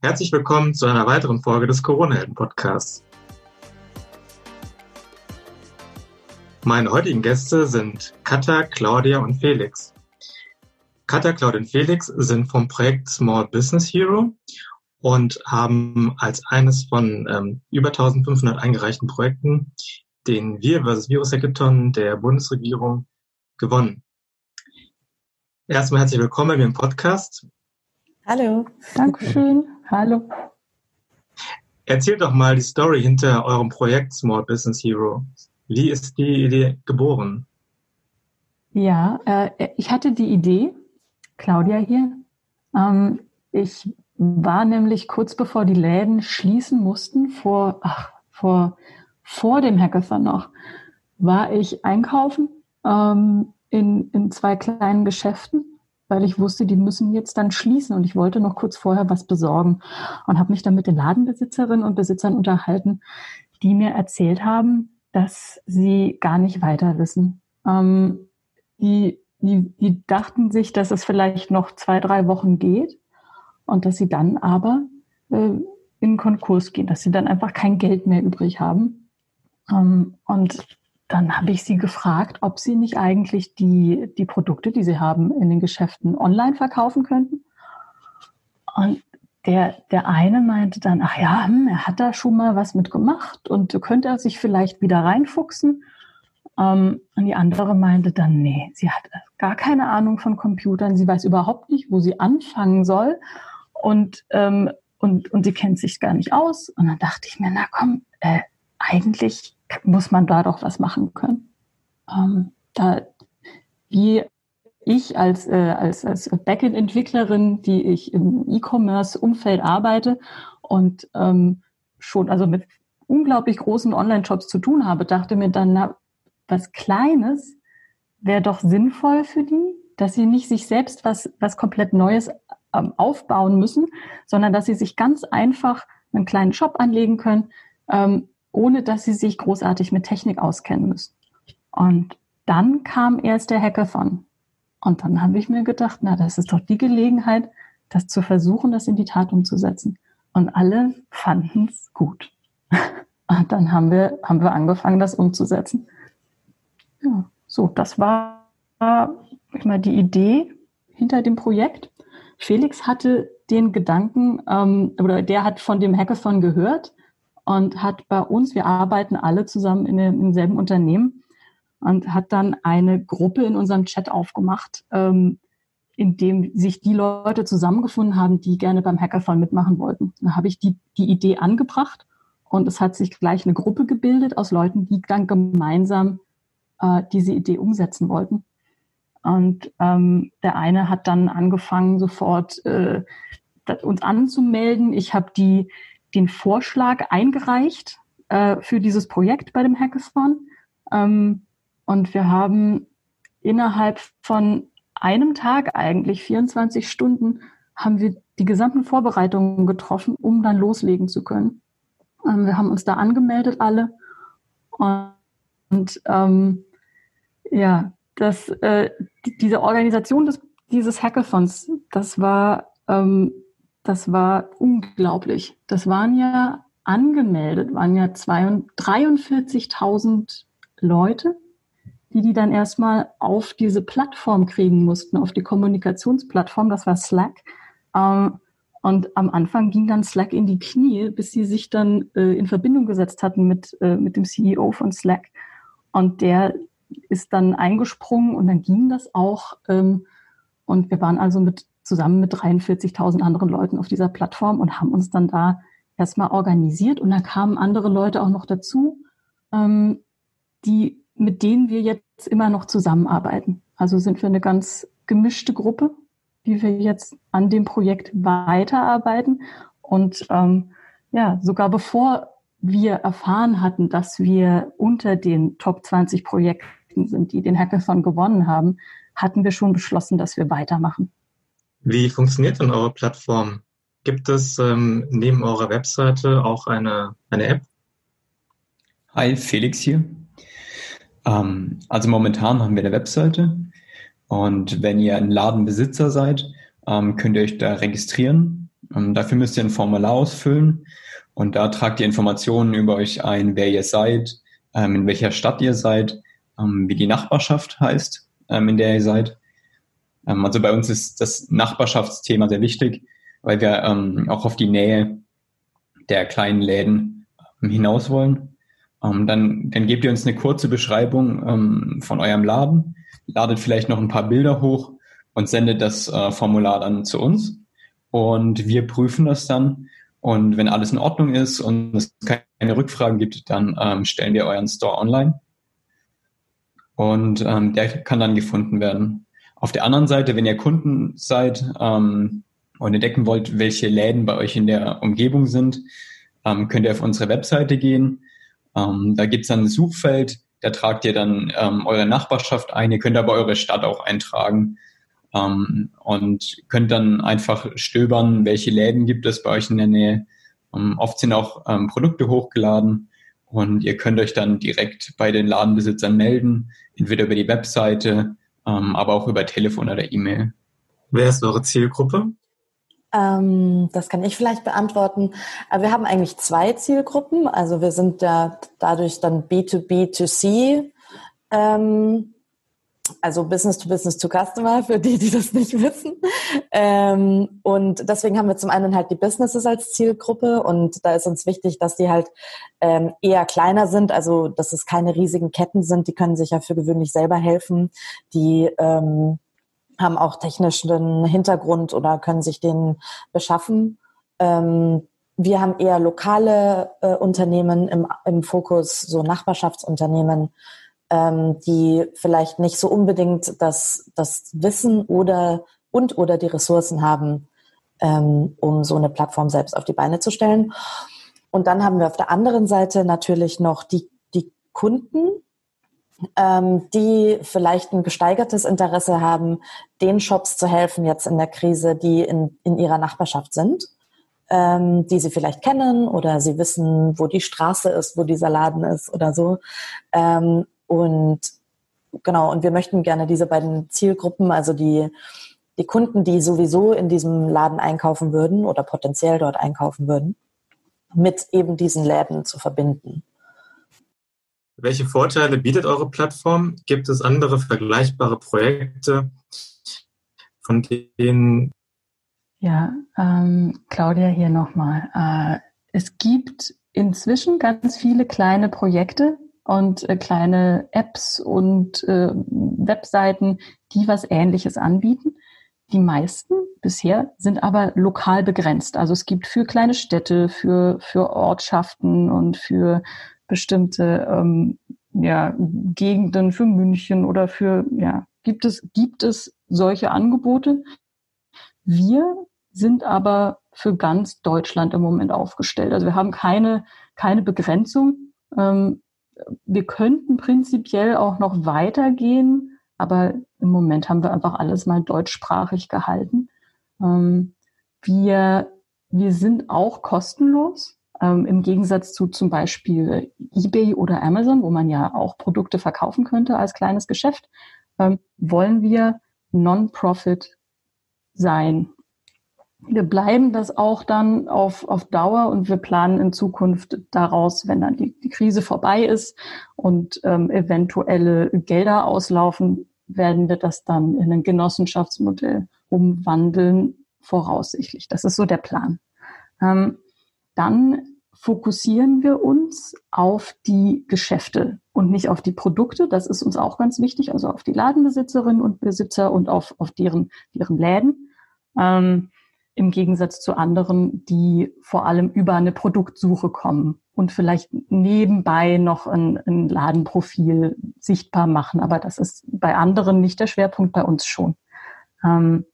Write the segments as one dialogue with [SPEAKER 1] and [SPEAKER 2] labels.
[SPEAKER 1] Herzlich willkommen zu einer weiteren Folge des Corona-Helden-Podcasts. Meine heutigen Gäste sind Katha, Claudia und Felix. Katha, Claudia und Felix sind vom Projekt Small Business Hero und haben als eines von ähm, über 1500 eingereichten Projekten den Wir vs. Virus Hackathon der Bundesregierung gewonnen. Erstmal herzlich willkommen im Podcast.
[SPEAKER 2] Hallo, Dankeschön. Hallo.
[SPEAKER 1] Erzählt doch mal die Story hinter eurem Projekt Small Business Hero. Wie ist die Idee geboren?
[SPEAKER 2] Ja, äh, ich hatte die Idee, Claudia hier. Ähm, ich war nämlich kurz bevor die Läden schließen mussten, vor, ach, vor, vor dem Hackathon noch, war ich einkaufen ähm, in, in zwei kleinen Geschäften weil ich wusste, die müssen jetzt dann schließen und ich wollte noch kurz vorher was besorgen und habe mich dann mit den Ladenbesitzerinnen und Besitzern unterhalten, die mir erzählt haben, dass sie gar nicht weiter wissen. Ähm, die, die, die dachten sich, dass es vielleicht noch zwei, drei Wochen geht und dass sie dann aber äh, in Konkurs gehen, dass sie dann einfach kein Geld mehr übrig haben. Ähm, und dann habe ich sie gefragt, ob sie nicht eigentlich die, die Produkte, die sie haben, in den Geschäften online verkaufen könnten. Und der, der eine meinte dann, ach ja, hm, er hat da schon mal was mitgemacht und könnte er sich vielleicht wieder reinfuchsen. Ähm, und die andere meinte dann, nee, sie hat gar keine Ahnung von Computern, sie weiß überhaupt nicht, wo sie anfangen soll und, ähm, und, und sie kennt sich gar nicht aus. Und dann dachte ich mir, na komm, äh, eigentlich muss man da doch was machen können. Ähm, da, wie ich als, äh, als, als Backend-Entwicklerin, die ich im E-Commerce-Umfeld arbeite und ähm, schon also mit unglaublich großen Online-Shops zu tun habe, dachte mir dann, na, was Kleines wäre doch sinnvoll für die, dass sie nicht sich selbst was, was komplett Neues ähm, aufbauen müssen, sondern dass sie sich ganz einfach einen kleinen Shop anlegen können, ähm, ohne dass sie sich großartig mit Technik auskennen müssen. Und dann kam erst der Hackathon. Und dann habe ich mir gedacht, na, das ist doch die Gelegenheit, das zu versuchen, das in die Tat umzusetzen. Und alle fanden es gut. Und dann haben wir, haben wir angefangen, das umzusetzen. Ja, so, das war ich mal, die Idee hinter dem Projekt. Felix hatte den Gedanken, ähm, oder der hat von dem Hackathon gehört und hat bei uns, wir arbeiten alle zusammen in dem, im selben Unternehmen und hat dann eine Gruppe in unserem Chat aufgemacht, ähm, in dem sich die Leute zusammengefunden haben, die gerne beim Hackathon mitmachen wollten. Da habe ich die, die Idee angebracht und es hat sich gleich eine Gruppe gebildet aus Leuten, die dann gemeinsam äh, diese Idee umsetzen wollten. Und ähm, der eine hat dann angefangen, sofort äh, uns anzumelden. Ich habe die den Vorschlag eingereicht äh, für dieses Projekt bei dem Hackathon. Ähm, und wir haben innerhalb von einem Tag eigentlich, 24 Stunden, haben wir die gesamten Vorbereitungen getroffen, um dann loslegen zu können. Ähm, wir haben uns da angemeldet alle. Und, und ähm, ja, das, äh, diese Organisation des, dieses Hackathons, das war ähm, das war unglaublich. Das waren ja angemeldet, waren ja 43.000 Leute, die die dann erstmal auf diese Plattform kriegen mussten, auf die Kommunikationsplattform, das war Slack. Ähm, und am Anfang ging dann Slack in die Knie, bis sie sich dann äh, in Verbindung gesetzt hatten mit, äh, mit dem CEO von Slack. Und der ist dann eingesprungen und dann ging das auch. Ähm, und wir waren also mit zusammen mit 43.000 anderen Leuten auf dieser Plattform und haben uns dann da erstmal organisiert. Und da kamen andere Leute auch noch dazu, ähm, die, mit denen wir jetzt immer noch zusammenarbeiten. Also sind wir eine ganz gemischte Gruppe, die wir jetzt an dem Projekt weiterarbeiten. Und ähm, ja, sogar bevor wir erfahren hatten, dass wir unter den Top 20 Projekten sind, die den Hackathon gewonnen haben, hatten wir schon beschlossen, dass wir weitermachen.
[SPEAKER 1] Wie funktioniert denn eure Plattform? Gibt es ähm, neben eurer Webseite auch eine, eine App?
[SPEAKER 3] Hi, Felix hier. Ähm, also momentan haben wir eine Webseite und wenn ihr ein Ladenbesitzer seid, ähm, könnt ihr euch da registrieren Ähm, dafür müsst ihr ein Formular ausfüllen und da tragt ihr Informationen über euch ein, wer ihr seid, ähm, in welcher Stadt ihr seid, ähm, wie die Nachbarschaft heißt, in der ihr seid. Ähm, also bei uns ist das Nachbarschaftsthema sehr wichtig, weil wir ähm, auch auf die Nähe der kleinen Läden hinaus wollen. dann, dann gebt ihr uns eine kurze Beschreibung von eurem Laden, ladet vielleicht noch ein paar Bilder hoch und sendet das äh, Formular dann zu uns. Und wir prüfen das dann. Und wenn alles in Ordnung ist und es keine Rückfragen gibt, dann ähm, stellen wir euren Store online. Und ähm, der kann dann gefunden werden. Auf der anderen Seite, wenn ihr Kunden seid ähm, und entdecken wollt, welche Läden bei euch in der Umgebung sind, ähm, könnt ihr auf unsere Webseite gehen. Ähm, da gibt's dann ein Suchfeld, da tragt ihr dann ähm, eure Nachbarschaft ein. Ihr könnt aber eure Stadt auch eintragen ähm, und könnt dann einfach stöbern, welche Läden gibt es bei euch in der Nähe. Ähm, oft sind auch ähm, Produkte hochgeladen und ihr könnt euch dann direkt bei den Ladenbesitzern melden, entweder über die Webseite, aber auch über Telefon oder E-Mail.
[SPEAKER 1] Wer ist eure Zielgruppe?
[SPEAKER 4] Ähm, das kann ich vielleicht beantworten. Wir haben eigentlich zwei Zielgruppen. Also wir sind da dadurch dann B2B2C ähm, also Business to Business to Customer, für die, die das nicht wissen. Ähm, und deswegen haben wir zum einen halt die Businesses als Zielgruppe und da ist uns wichtig, dass die halt ähm, eher kleiner sind, also dass es keine riesigen Ketten sind, die können sich ja für gewöhnlich selber helfen, die ähm, haben auch technischen Hintergrund oder können sich den beschaffen. Ähm, wir haben eher lokale äh, Unternehmen im, im Fokus, so Nachbarschaftsunternehmen, ähm, die vielleicht nicht so unbedingt das, das Wissen oder und oder die Ressourcen haben, ähm, um so eine Plattform selbst auf die Beine zu stellen. Und dann haben wir auf der anderen Seite natürlich noch die, die Kunden, ähm, die vielleicht ein gesteigertes Interesse haben, den Shops zu helfen jetzt in der Krise, die in, in ihrer Nachbarschaft sind, ähm, die sie vielleicht kennen oder sie wissen, wo die Straße ist, wo dieser Laden ist oder so. Ähm, und genau, und wir möchten gerne diese beiden Zielgruppen, also die, die Kunden, die sowieso in diesem Laden einkaufen würden oder potenziell dort einkaufen würden, mit eben diesen Läden zu verbinden.
[SPEAKER 1] Welche Vorteile bietet eure Plattform? Gibt es andere vergleichbare Projekte, von denen.
[SPEAKER 2] Ja, ähm, Claudia hier nochmal. Äh, es gibt inzwischen ganz viele kleine Projekte, und äh, kleine Apps und äh, Webseiten, die was Ähnliches anbieten. Die meisten bisher sind aber lokal begrenzt. Also es gibt für kleine Städte, für, für Ortschaften und für bestimmte ähm, ja, Gegenden, für München oder für, ja, gibt es, gibt es solche Angebote. Wir sind aber für ganz Deutschland im Moment aufgestellt. Also wir haben keine, keine Begrenzung. Ähm, wir könnten prinzipiell auch noch weitergehen, aber im Moment haben wir einfach alles mal deutschsprachig gehalten. Ähm, wir, wir sind auch kostenlos. Ähm, Im Gegensatz zu zum Beispiel eBay oder Amazon, wo man ja auch Produkte verkaufen könnte als kleines Geschäft, ähm, wollen wir Non-Profit sein. Wir bleiben das auch dann auf, auf Dauer und wir planen in Zukunft daraus, wenn dann die, die Krise vorbei ist und ähm, eventuelle Gelder auslaufen, werden wir das dann in ein Genossenschaftsmodell umwandeln, voraussichtlich. Das ist so der Plan. Ähm, dann fokussieren wir uns auf die Geschäfte und nicht auf die Produkte. Das ist uns auch ganz wichtig, also auf die Ladenbesitzerinnen und Besitzer und auf, auf deren, deren Läden. Ähm, im Gegensatz zu anderen, die vor allem über eine Produktsuche kommen und vielleicht nebenbei noch ein, ein Ladenprofil sichtbar machen. Aber das ist bei anderen nicht der Schwerpunkt, bei uns schon. Ähm,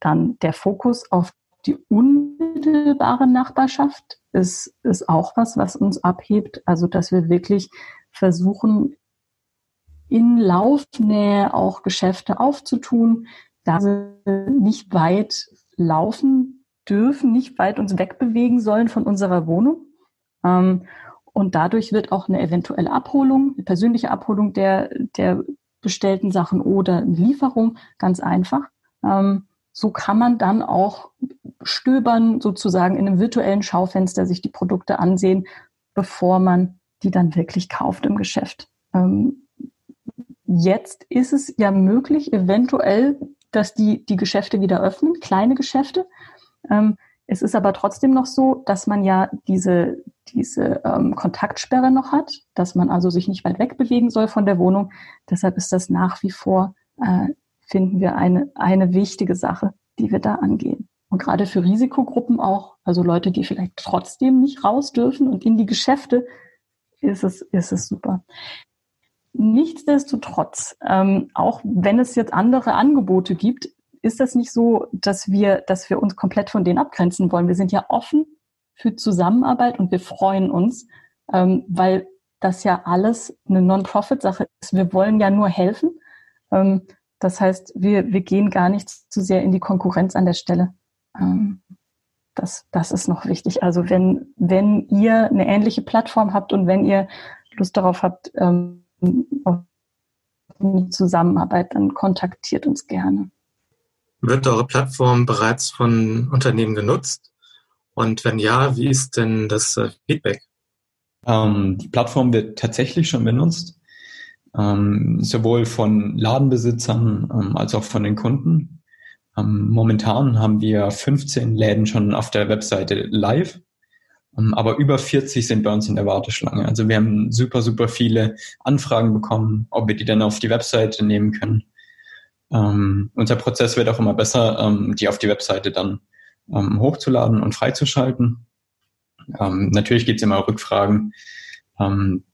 [SPEAKER 2] dann der Fokus auf die unmittelbare Nachbarschaft ist, ist auch was, was uns abhebt. Also, dass wir wirklich versuchen, in Laufnähe auch Geschäfte aufzutun, da sie nicht weit laufen dürfen, nicht weit uns wegbewegen sollen von unserer Wohnung. Ähm, und dadurch wird auch eine eventuelle Abholung, eine persönliche Abholung der, der bestellten Sachen oder eine Lieferung ganz einfach, ähm, so kann man dann auch stöbern, sozusagen in einem virtuellen Schaufenster sich die Produkte ansehen, bevor man die dann wirklich kauft im Geschäft. Ähm, jetzt ist es ja möglich, eventuell, dass die, die Geschäfte wieder öffnen, kleine Geschäfte. Ähm, es ist aber trotzdem noch so, dass man ja diese, diese ähm, Kontaktsperre noch hat, dass man also sich nicht weit wegbewegen soll von der Wohnung. Deshalb ist das nach wie vor, äh, finden wir eine, eine wichtige Sache, die wir da angehen. Und gerade für Risikogruppen auch, also Leute, die vielleicht trotzdem nicht raus dürfen und in die Geschäfte, ist es, ist es super. Nichtsdestotrotz, ähm, auch wenn es jetzt andere Angebote gibt, ist das nicht so, dass wir, dass wir uns komplett von denen abgrenzen wollen. Wir sind ja offen für Zusammenarbeit und wir freuen uns, ähm, weil das ja alles eine Non-Profit-Sache ist. Wir wollen ja nur helfen. Ähm, das heißt, wir, wir gehen gar nicht zu sehr in die Konkurrenz an der Stelle. Ähm, das, das ist noch wichtig. Also wenn, wenn ihr eine ähnliche Plattform habt und wenn ihr Lust darauf habt, ähm, auf die Zusammenarbeit, dann kontaktiert uns gerne.
[SPEAKER 1] Wird eure Plattform bereits von Unternehmen genutzt? Und wenn ja, wie ist denn das äh, Feedback?
[SPEAKER 3] Ähm, die Plattform wird tatsächlich schon benutzt, ähm, sowohl von Ladenbesitzern ähm, als auch von den Kunden. Ähm, momentan haben wir 15 Läden schon auf der Webseite live, aber über 40 sind bei uns in der Warteschlange. Also wir haben super, super viele Anfragen bekommen, ob wir die dann auf die Webseite nehmen können. Ähm, unser Prozess wird auch immer besser, ähm, die auf die Webseite dann ähm, hochzuladen und freizuschalten. Ähm, natürlich gibt es immer Rückfragen ähm,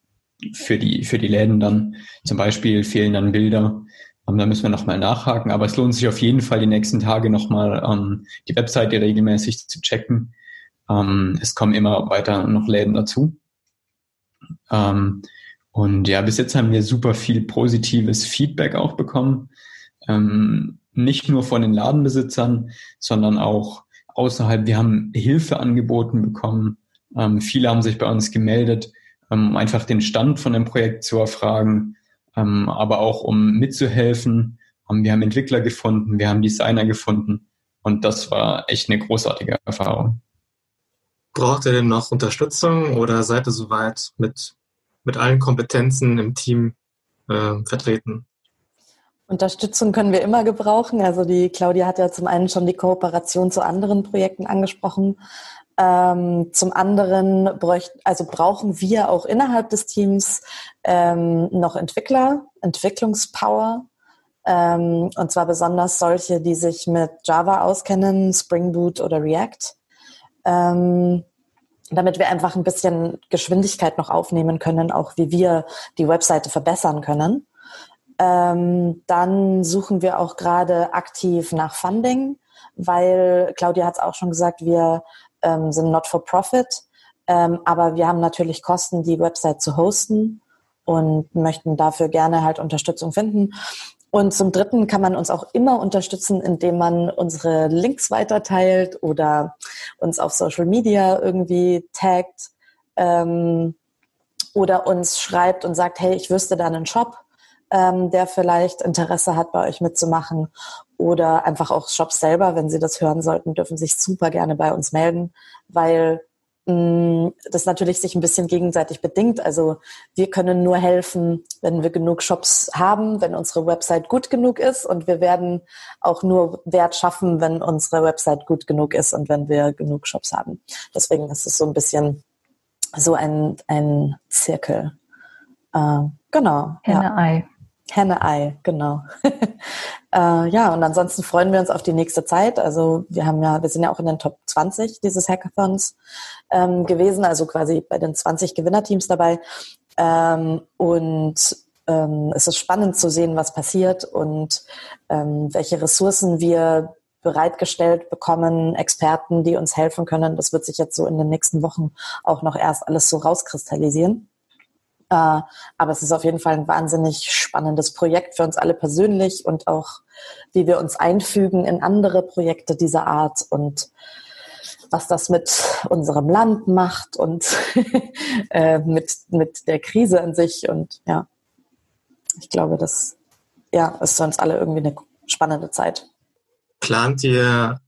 [SPEAKER 3] für, die, für die Läden dann. Zum Beispiel fehlen dann Bilder. Ähm, da müssen wir nochmal nachhaken. Aber es lohnt sich auf jeden Fall, die nächsten Tage nochmal ähm, die Webseite regelmäßig zu checken. Ähm, es kommen immer weiter noch Läden dazu. Ähm, und ja, bis jetzt haben wir super viel positives Feedback auch bekommen ähm, nicht nur von den Ladenbesitzern, sondern auch außerhalb. Wir haben Hilfe angeboten bekommen. Ähm, viele haben sich bei uns gemeldet, ähm, um einfach den Stand von dem Projekt zu erfragen, ähm, aber auch um mitzuhelfen. Wir haben Entwickler gefunden, wir haben Designer gefunden und das war echt eine großartige Erfahrung.
[SPEAKER 1] Braucht ihr denn noch Unterstützung oder seid ihr soweit mit, mit allen Kompetenzen im Team äh, vertreten?
[SPEAKER 4] Unterstützung können wir immer gebrauchen. Also die Claudia hat ja zum einen schon die Kooperation zu anderen Projekten angesprochen. Ähm, zum anderen bräucht, also brauchen wir auch innerhalb des Teams ähm, noch Entwickler, Entwicklungspower. Ähm, und zwar besonders solche, die sich mit Java auskennen, Spring Boot oder React. Ähm, damit wir einfach ein bisschen Geschwindigkeit noch aufnehmen können, auch wie wir die Webseite verbessern können. Ähm, dann suchen wir auch gerade aktiv nach Funding, weil Claudia hat es auch schon gesagt, wir ähm, sind not for profit, ähm, aber wir haben natürlich Kosten, die Website zu hosten und möchten dafür gerne halt Unterstützung finden. Und zum Dritten kann man uns auch immer unterstützen, indem man unsere Links weiterteilt oder uns auf Social Media irgendwie taggt ähm, oder uns schreibt und sagt, hey, ich wüsste da einen Shop ähm, der vielleicht Interesse hat, bei euch mitzumachen. Oder einfach auch Shops selber, wenn sie das hören sollten, dürfen sich super gerne bei uns melden, weil das natürlich sich ein bisschen gegenseitig bedingt. Also wir können nur helfen, wenn wir genug Shops haben, wenn unsere Website gut genug ist und wir werden auch nur Wert schaffen, wenn unsere Website gut genug ist und wenn wir genug Shops haben. Deswegen ist es so ein bisschen so ein, ein Zirkel. Äh, genau.
[SPEAKER 2] Henne-Ei. Ja.
[SPEAKER 4] Henne-Ei, genau. äh, ja, und ansonsten freuen wir uns auf die nächste Zeit. Also wir haben ja, wir sind ja auch in den Top 20 dieses Hackathons ähm, gewesen, also quasi bei den 20 Gewinnerteams dabei. Ähm, und ähm, es ist spannend zu sehen, was passiert und ähm, welche Ressourcen wir bereitgestellt bekommen, Experten, die uns helfen können. Das wird sich jetzt so in den nächsten Wochen auch noch erst alles so rauskristallisieren. Äh, aber es ist auf jeden Fall ein wahnsinnig spannendes Projekt für uns alle persönlich und auch, wie wir uns einfügen in andere Projekte dieser Art und was das mit unserem Land macht und äh, mit, mit der Krise an sich. Und ja, ich glaube, das ja, ist für uns alle irgendwie eine spannende Zeit.
[SPEAKER 1] Plant ihr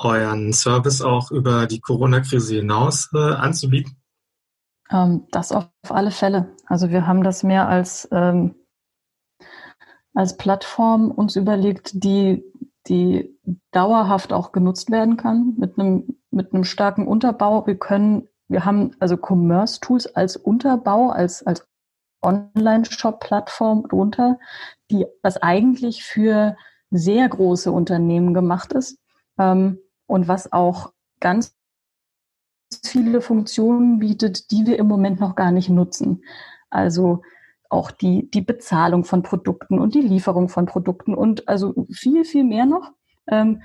[SPEAKER 1] euren Service auch über die Corona-Krise hinaus äh, anzubieten?
[SPEAKER 2] Ähm, das auf alle Fälle. Also wir haben das mehr als, ähm, als Plattform uns überlegt, die, die dauerhaft auch genutzt werden kann mit einem, mit einem starken Unterbau. Wir können, wir haben also Commerce-Tools als Unterbau, als, als Online-Shop-Plattform drunter, die, was eigentlich für sehr große Unternehmen gemacht ist ähm, und was auch ganz viele Funktionen bietet, die wir im Moment noch gar nicht nutzen. Also auch die, die Bezahlung von Produkten und die Lieferung von Produkten und also viel, viel mehr noch. Ähm,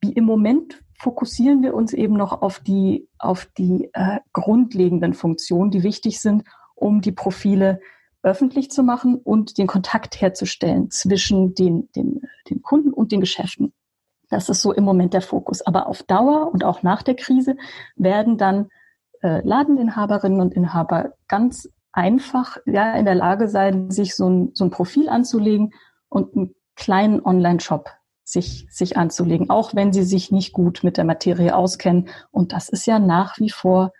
[SPEAKER 2] wie im Moment fokussieren wir uns eben noch auf die, auf die äh, grundlegenden Funktionen, die wichtig sind, um die Profile öffentlich zu machen und den Kontakt herzustellen zwischen den, den, den Kunden und den Geschäften. Das ist so im Moment der Fokus. Aber auf Dauer und auch nach der Krise werden dann äh, Ladeninhaberinnen und Inhaber ganz einfach ja, in der Lage sein, sich so ein, so ein Profil anzulegen und einen kleinen Online-Shop sich, sich anzulegen, auch wenn sie sich nicht gut mit der Materie auskennen. Und das ist ja nach wie vor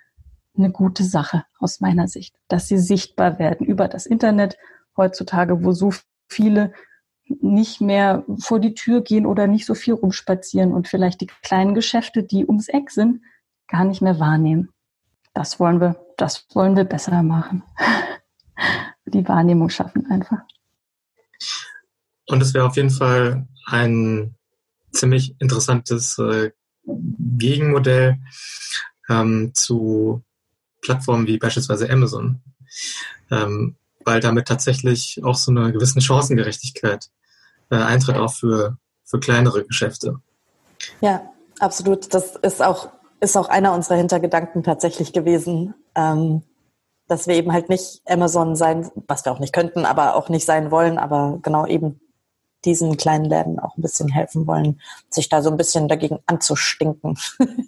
[SPEAKER 2] eine gute Sache aus meiner Sicht, dass sie sichtbar werden über das Internet heutzutage, wo so viele nicht mehr vor die Tür gehen oder nicht so viel rumspazieren und vielleicht die kleinen Geschäfte, die ums Eck sind, gar nicht mehr wahrnehmen. Das wollen wir, das wollen wir besser machen. die Wahrnehmung schaffen einfach.
[SPEAKER 1] Und es wäre auf jeden Fall ein ziemlich interessantes äh, Gegenmodell ähm, zu Plattformen wie beispielsweise Amazon, ähm, weil damit tatsächlich auch so eine gewisse Chancengerechtigkeit äh, eintritt, auch für, für kleinere Geschäfte.
[SPEAKER 4] Ja, absolut. Das ist auch, ist auch einer unserer Hintergedanken tatsächlich gewesen, ähm, dass wir eben halt nicht Amazon sein, was wir auch nicht könnten, aber auch nicht sein wollen, aber genau eben diesen kleinen Läden auch ein bisschen helfen wollen, sich da so ein bisschen dagegen anzustinken.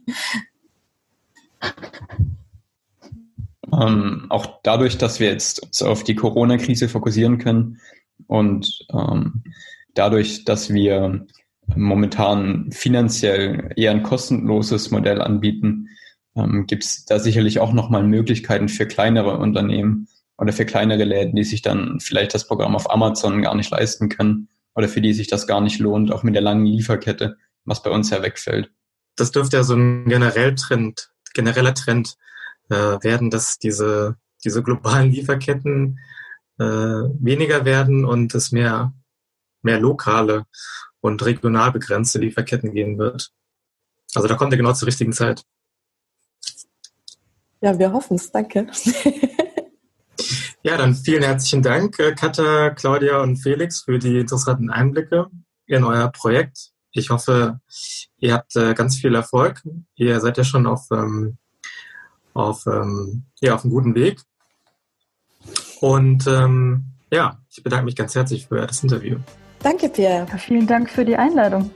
[SPEAKER 3] Ähm, auch dadurch, dass wir jetzt uns auf die Corona-Krise fokussieren können und ähm, dadurch, dass wir momentan finanziell eher ein kostenloses Modell anbieten, ähm, gibt es da sicherlich auch nochmal Möglichkeiten für kleinere Unternehmen oder für kleinere Läden, die sich dann vielleicht das Programm auf Amazon gar nicht leisten können oder für die sich das gar nicht lohnt, auch mit der langen Lieferkette, was bei uns ja wegfällt.
[SPEAKER 1] Das dürfte ja so ein generell Trend, genereller Trend äh, werden, dass diese, diese globalen Lieferketten äh, weniger werden und es mehr, mehr lokale und regional begrenzte Lieferketten geben wird. Also da kommt er genau zur richtigen Zeit.
[SPEAKER 4] Ja, wir hoffen es. Danke.
[SPEAKER 1] ja, dann vielen herzlichen Dank, äh, Katha, Claudia und Felix, für die interessanten Einblicke in euer Projekt. Ich hoffe, ihr habt äh, ganz viel Erfolg. Ihr seid ja schon auf ähm, auf, ähm, ja, auf einem guten Weg. Und ähm, ja, ich bedanke mich ganz herzlich für das Interview.
[SPEAKER 4] Danke, Pierre.
[SPEAKER 2] Vielen Dank für die Einladung.